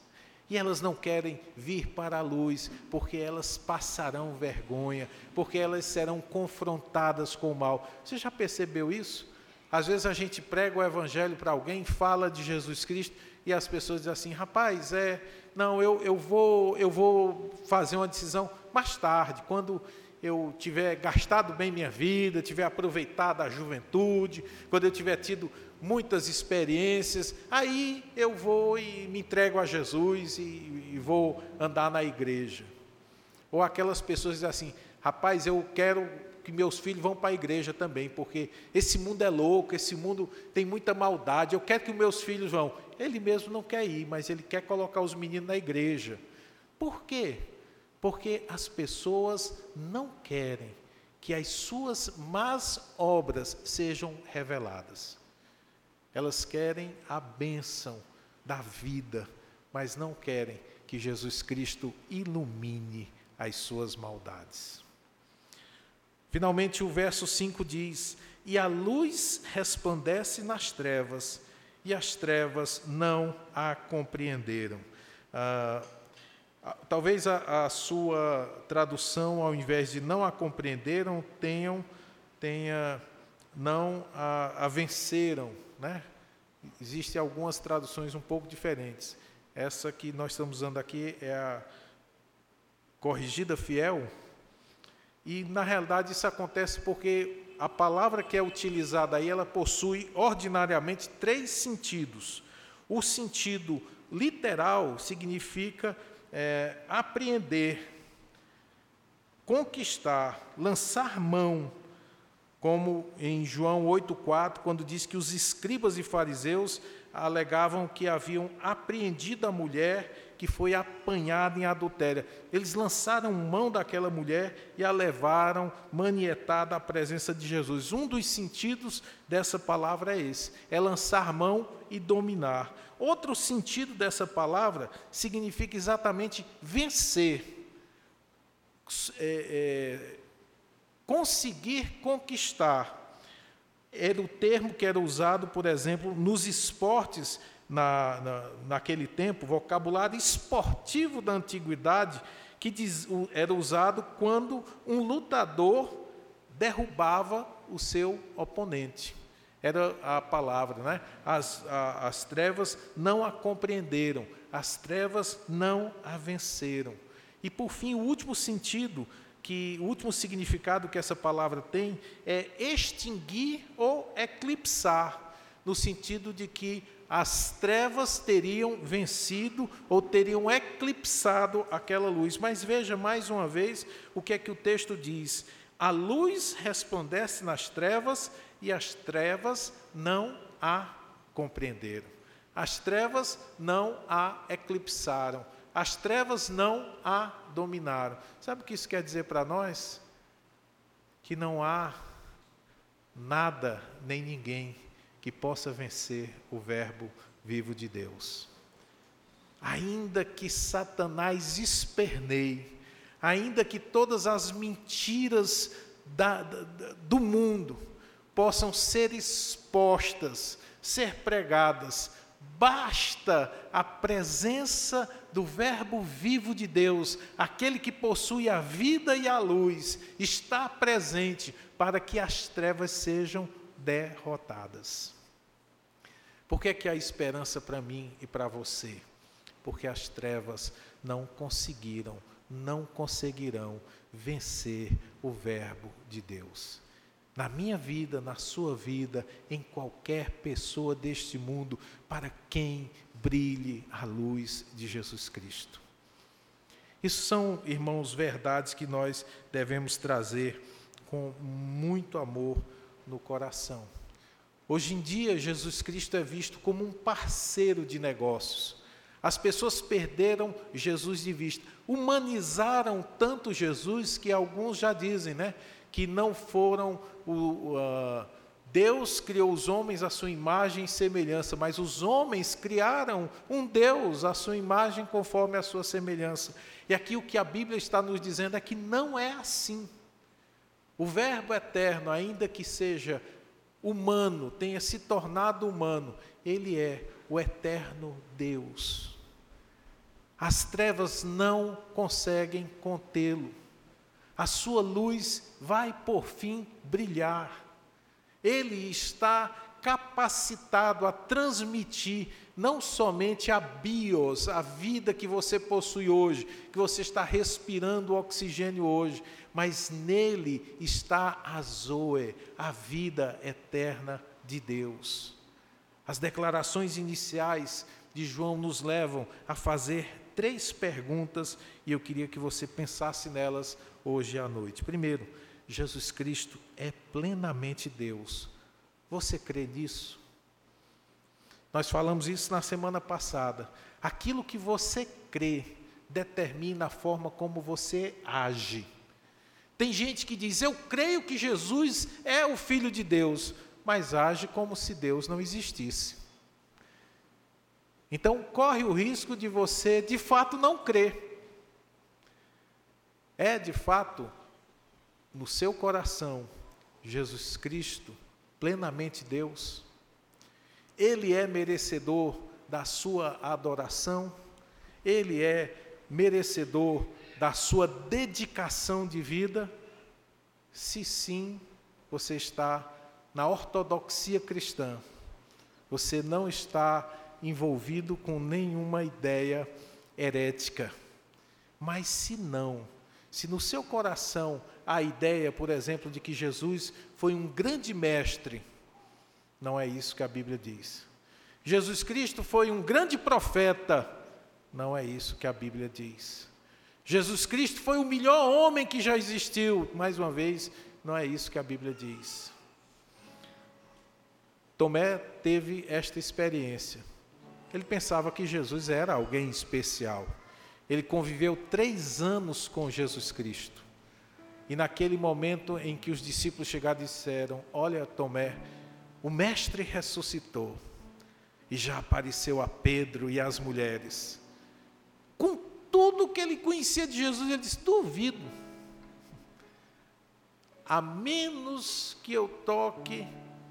E elas não querem vir para a luz, porque elas passarão vergonha, porque elas serão confrontadas com o mal. Você já percebeu isso? Às vezes a gente prega o evangelho para alguém, fala de Jesus Cristo, e as pessoas dizem assim: rapaz, é, não, eu, eu, vou, eu vou fazer uma decisão mais tarde, quando eu tiver gastado bem minha vida, tiver aproveitado a juventude, quando eu tiver tido muitas experiências, aí eu vou e me entrego a Jesus e, e vou andar na igreja. Ou aquelas pessoas dizem assim: rapaz, eu quero que meus filhos vão para a igreja também, porque esse mundo é louco, esse mundo tem muita maldade, eu quero que meus filhos vão. Ele mesmo não quer ir, mas ele quer colocar os meninos na igreja. Por quê? Porque as pessoas não querem que as suas más obras sejam reveladas. Elas querem a bênção da vida, mas não querem que Jesus Cristo ilumine as suas maldades. Finalmente, o verso 5 diz: E a luz resplandece nas trevas, e as trevas não a compreenderam. Ah, talvez a, a, sua tradução, ao invés de não a compreenderam, tenham, tenha não a, a venceram né? Existem algumas traduções um pouco diferentes. Essa que nós estamos usando aqui é a corrigida fiel. E na realidade isso acontece porque a palavra que é utilizada aí, ela possui ordinariamente três sentidos. O sentido literal significa é, apreender, conquistar, lançar mão, como em João 8,4, quando diz que os escribas e fariseus alegavam que haviam apreendido a mulher que foi apanhada em adultério. Eles lançaram mão daquela mulher e a levaram manietada à presença de Jesus. Um dos sentidos dessa palavra é esse: é lançar mão e dominar. Outro sentido dessa palavra significa exatamente vencer. É, é, conseguir conquistar. Era o termo que era usado, por exemplo, nos esportes na, na, naquele tempo, vocabulário esportivo da antiguidade, que diz, era usado quando um lutador derrubava o seu oponente. Era a palavra, né? As, a, as trevas não a compreenderam, as trevas não a venceram. E por fim, o último sentido que o último significado que essa palavra tem é extinguir ou eclipsar, no sentido de que as trevas teriam vencido ou teriam eclipsado aquela luz. Mas veja mais uma vez o que é que o texto diz: a luz resplandece nas trevas e as trevas não a compreenderam. As trevas não a eclipsaram. As trevas não a dominaram. Sabe o que isso quer dizer para nós? Que não há nada nem ninguém que possa vencer o Verbo vivo de Deus. Ainda que Satanás esperneie, ainda que todas as mentiras da, da, do mundo possam ser expostas, ser pregadas, basta a presença do Verbo vivo de Deus, aquele que possui a vida e a luz, está presente para que as trevas sejam derrotadas. Por que, é que há esperança para mim e para você? Porque as trevas não conseguiram, não conseguirão vencer o Verbo de Deus. Na minha vida, na sua vida, em qualquer pessoa deste mundo, para quem brilhe a luz de Jesus Cristo. Isso são, irmãos, verdades que nós devemos trazer com muito amor no coração. Hoje em dia, Jesus Cristo é visto como um parceiro de negócios. As pessoas perderam Jesus de vista, humanizaram tanto Jesus que alguns já dizem, né, que não foram o, uh, Deus criou os homens à sua imagem e semelhança, mas os homens criaram um Deus à sua imagem conforme a sua semelhança. E aqui o que a Bíblia está nos dizendo é que não é assim. O Verbo eterno, ainda que seja humano, tenha se tornado humano, ele é o eterno Deus. As trevas não conseguem contê-lo. A sua luz vai por fim brilhar. Ele está capacitado a transmitir não somente a bios, a vida que você possui hoje, que você está respirando oxigênio hoje, mas nele está a Zoe, a vida eterna de Deus. As declarações iniciais de João nos levam a fazer três perguntas e eu queria que você pensasse nelas hoje à noite. Primeiro, Jesus Cristo é plenamente Deus. Você crê nisso? Nós falamos isso na semana passada. Aquilo que você crê determina a forma como você age. Tem gente que diz: Eu creio que Jesus é o Filho de Deus, mas age como se Deus não existisse. Então, corre o risco de você, de fato, não crer. É, de fato, no seu coração, Jesus Cristo, plenamente Deus? Ele é merecedor da sua adoração? Ele é merecedor da sua dedicação de vida? Se sim, você está na ortodoxia cristã. Você não está envolvido com nenhuma ideia herética. Mas se não, se no seu coração há a ideia, por exemplo, de que Jesus foi um grande mestre, não é isso que a Bíblia diz. Jesus Cristo foi um grande profeta, não é isso que a Bíblia diz. Jesus Cristo foi o melhor homem que já existiu. Mais uma vez, não é isso que a Bíblia diz. Tomé teve esta experiência. Ele pensava que Jesus era alguém especial. Ele conviveu três anos com Jesus Cristo. E naquele momento em que os discípulos chegaram e disseram: Olha, Tomé, o Mestre ressuscitou. E já apareceu a Pedro e às mulheres. Com tudo que ele conhecia de Jesus, ele disse: duvido. A menos que eu toque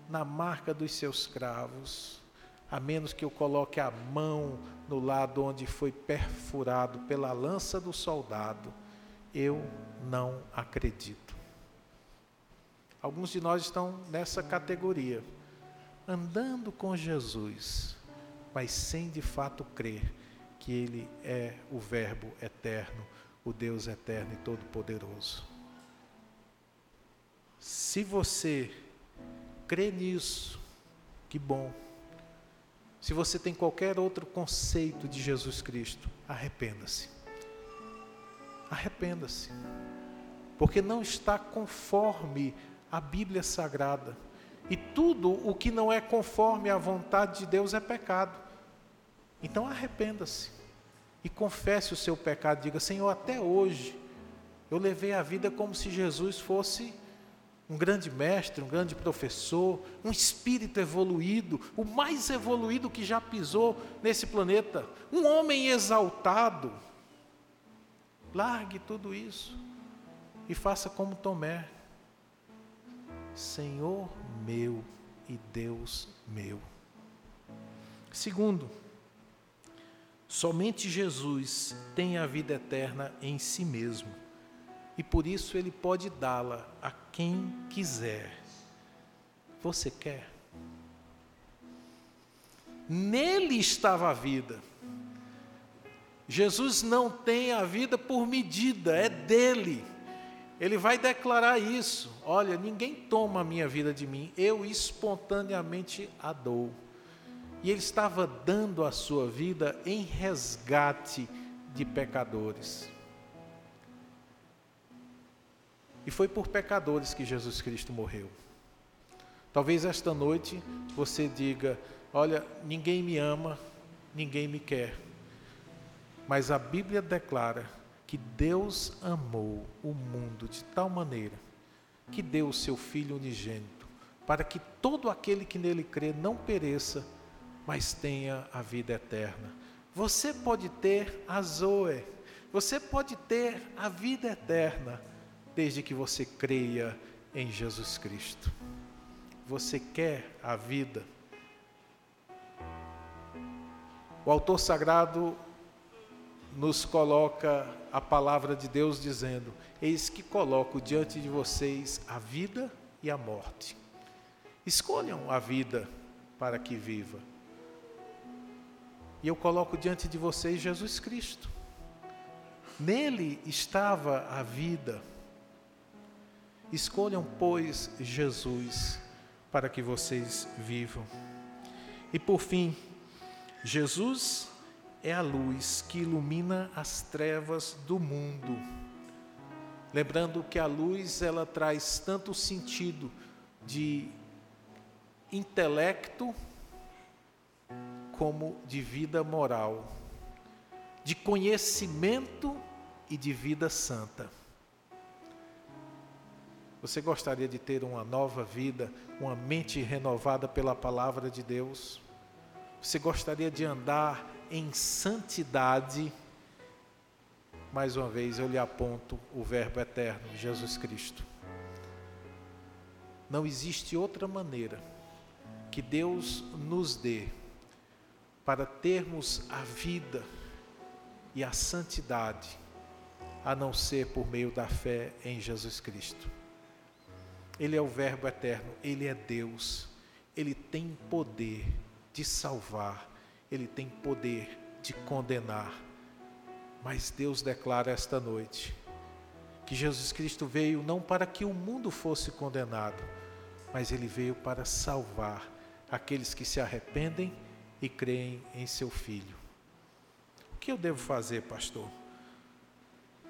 na marca dos seus cravos, a menos que eu coloque a mão no lado onde foi perfurado pela lança do soldado, eu não acredito. Alguns de nós estão nessa categoria, andando com Jesus, mas sem de fato crer que Ele é o Verbo eterno, o Deus eterno e todo-poderoso. Se você crê nisso, que bom. Se você tem qualquer outro conceito de Jesus Cristo, arrependa-se. Arrependa-se. Porque não está conforme a Bíblia Sagrada. E tudo o que não é conforme à vontade de Deus é pecado. Então arrependa-se e confesse o seu pecado. Diga: Senhor, até hoje eu levei a vida como se Jesus fosse um grande mestre, um grande professor, um espírito evoluído, o mais evoluído que já pisou nesse planeta, um homem exaltado. Largue tudo isso e faça como Tomé. Senhor meu e Deus meu. Segundo, somente Jesus tem a vida eterna em si mesmo e por isso ele pode dá-la a quem quiser. Você quer? Nele estava a vida. Jesus não tem a vida por medida, é dele. Ele vai declarar isso: olha, ninguém toma a minha vida de mim, eu espontaneamente a dou. E ele estava dando a sua vida em resgate de pecadores. E foi por pecadores que Jesus Cristo morreu. Talvez esta noite você diga: Olha, ninguém me ama, ninguém me quer. Mas a Bíblia declara que Deus amou o mundo de tal maneira que deu o seu Filho unigênito, para que todo aquele que nele crê não pereça, mas tenha a vida eterna. Você pode ter a Zoe, você pode ter a vida eterna desde que você creia em Jesus Cristo. Você quer a vida? O autor sagrado nos coloca a palavra de Deus dizendo: Eis que coloco diante de vocês a vida e a morte. Escolham a vida para que viva. E eu coloco diante de vocês Jesus Cristo. Nele estava a vida. Escolham, pois, Jesus para que vocês vivam. E por fim, Jesus é a luz que ilumina as trevas do mundo. Lembrando que a luz ela traz tanto sentido de intelecto como de vida moral, de conhecimento e de vida santa. Você gostaria de ter uma nova vida, uma mente renovada pela palavra de Deus? Você gostaria de andar em santidade? Mais uma vez eu lhe aponto o Verbo eterno, Jesus Cristo. Não existe outra maneira que Deus nos dê para termos a vida e a santidade, a não ser por meio da fé em Jesus Cristo. Ele é o Verbo eterno, Ele é Deus, Ele tem poder de salvar, Ele tem poder de condenar. Mas Deus declara esta noite que Jesus Cristo veio não para que o mundo fosse condenado, mas Ele veio para salvar aqueles que se arrependem e creem em Seu Filho. O que eu devo fazer, pastor?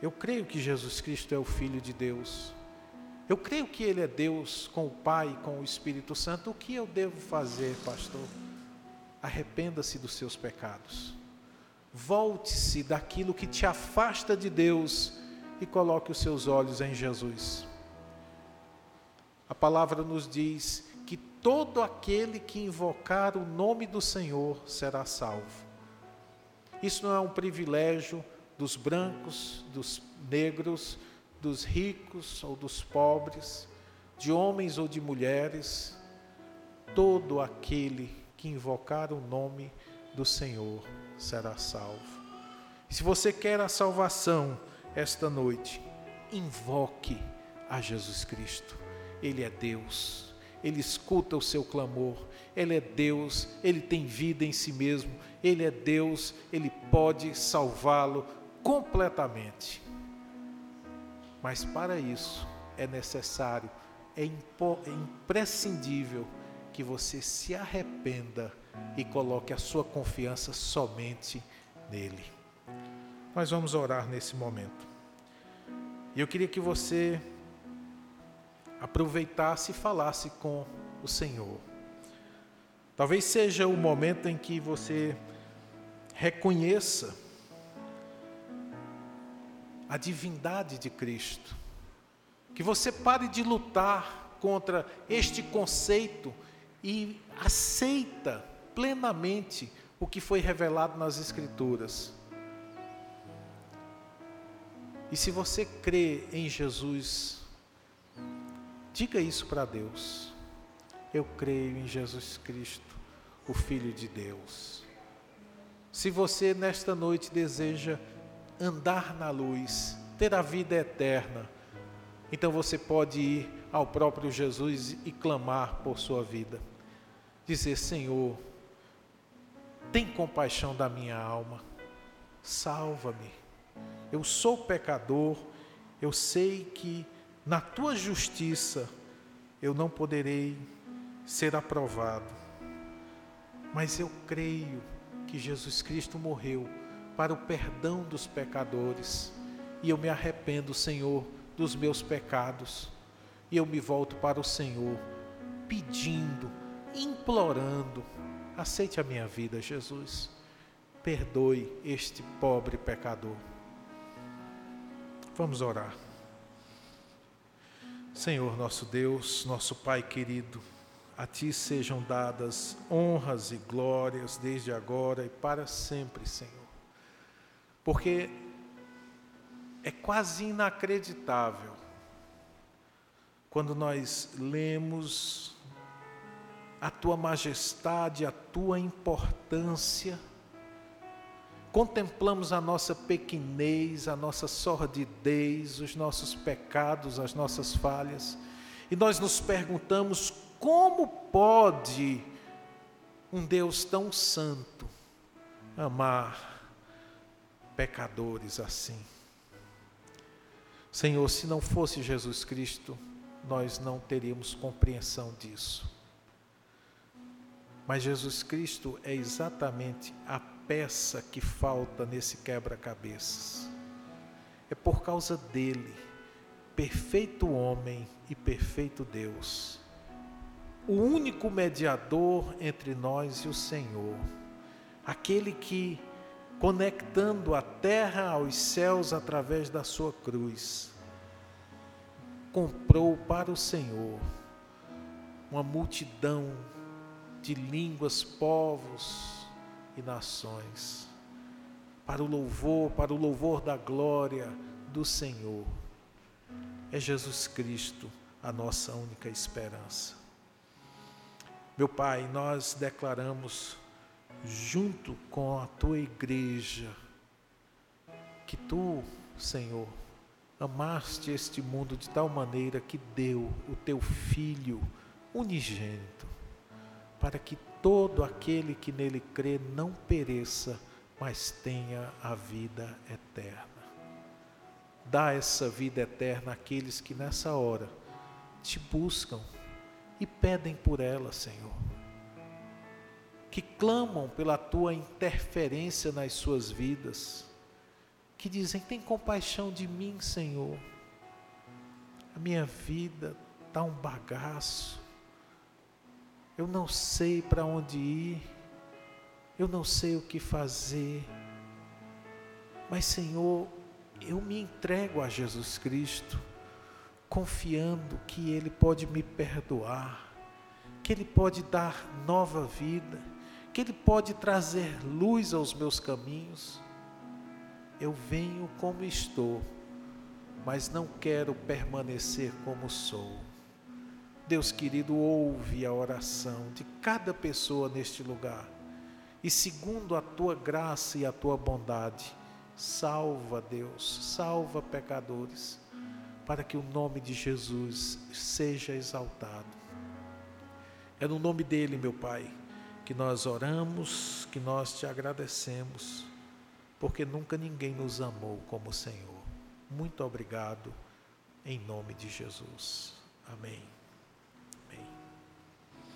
Eu creio que Jesus Cristo é o Filho de Deus eu creio que Ele é Deus com o Pai com o Espírito Santo. O que eu devo fazer, pastor? Arrependa-se dos seus pecados. Volte-se daquilo que te afasta de Deus e coloque os seus olhos em Jesus. A palavra nos diz que todo aquele que invocar o nome do Senhor será salvo. Isso não é um privilégio dos brancos, dos negros, dos ricos ou dos pobres, de homens ou de mulheres, todo aquele que invocar o nome do Senhor será salvo. Se você quer a salvação esta noite, invoque a Jesus Cristo. Ele é Deus, ele escuta o seu clamor, ele é Deus, ele tem vida em si mesmo, ele é Deus, ele pode salvá-lo completamente. Mas para isso é necessário, é, é imprescindível que você se arrependa e coloque a sua confiança somente nele. Nós vamos orar nesse momento. E eu queria que você aproveitasse e falasse com o Senhor. Talvez seja o momento em que você reconheça a divindade de Cristo. Que você pare de lutar contra este conceito e aceita plenamente o que foi revelado nas Escrituras. E se você crê em Jesus, diga isso para Deus. Eu creio em Jesus Cristo, o Filho de Deus. Se você nesta noite deseja andar na luz, ter a vida eterna, então você pode ir ao próprio Jesus e clamar por sua vida. Dizer: Senhor, tem compaixão da minha alma, salva-me. Eu sou pecador, eu sei que na tua justiça eu não poderei ser aprovado, mas eu creio que Jesus Cristo morreu para o perdão dos pecadores e eu me arrependo, Senhor, dos meus pecados e eu me volto para o Senhor, pedindo, implorando, aceite a minha vida, Jesus, perdoe este pobre pecador. Vamos orar. Senhor nosso Deus, nosso Pai querido, a Ti sejam dadas honras e glórias desde agora e para sempre, Senhor. Porque é quase inacreditável quando nós lemos a tua majestade, a tua importância, contemplamos a nossa pequenez, a nossa sordidez, os nossos pecados, as nossas falhas, e nós nos perguntamos como pode um Deus tão santo amar pecadores assim? Senhor, se não fosse Jesus Cristo, nós não teríamos compreensão disso. Mas Jesus Cristo é exatamente a peça que falta nesse quebra-cabeças. É por causa dele, perfeito homem e perfeito Deus, o único mediador entre nós e o Senhor, aquele que, conectando a terra aos céus através da sua cruz, comprou para o Senhor uma multidão de línguas, povos e nações, para o louvor, para o louvor da glória do Senhor. É Jesus Cristo a nossa única esperança. Meu Pai, nós declaramos, junto com a tua igreja, que tu, Senhor, amaste este mundo de tal maneira que deu o teu Filho unigênito, para que todo aquele que nele crê não pereça, mas tenha a vida eterna. Dá essa vida eterna àqueles que nessa hora te buscam e pedem por ela, Senhor. Que clamam pela tua interferência nas suas vidas que dizem: Tem compaixão de mim, Senhor. A minha vida está um bagaço. Eu não sei para onde ir. Eu não sei o que fazer. Mas, Senhor, eu me entrego a Jesus Cristo, confiando que Ele pode me perdoar, que Ele pode dar nova vida, que Ele pode trazer luz aos meus caminhos eu venho como estou, mas não quero permanecer como sou. Deus querido, ouve a oração de cada pessoa neste lugar. E segundo a tua graça e a tua bondade, salva, Deus, salva pecadores, para que o nome de Jesus seja exaltado. É no nome dele, meu Pai, que nós oramos, que nós te agradecemos porque nunca ninguém nos amou como o Senhor. Muito obrigado em nome de Jesus. Amém.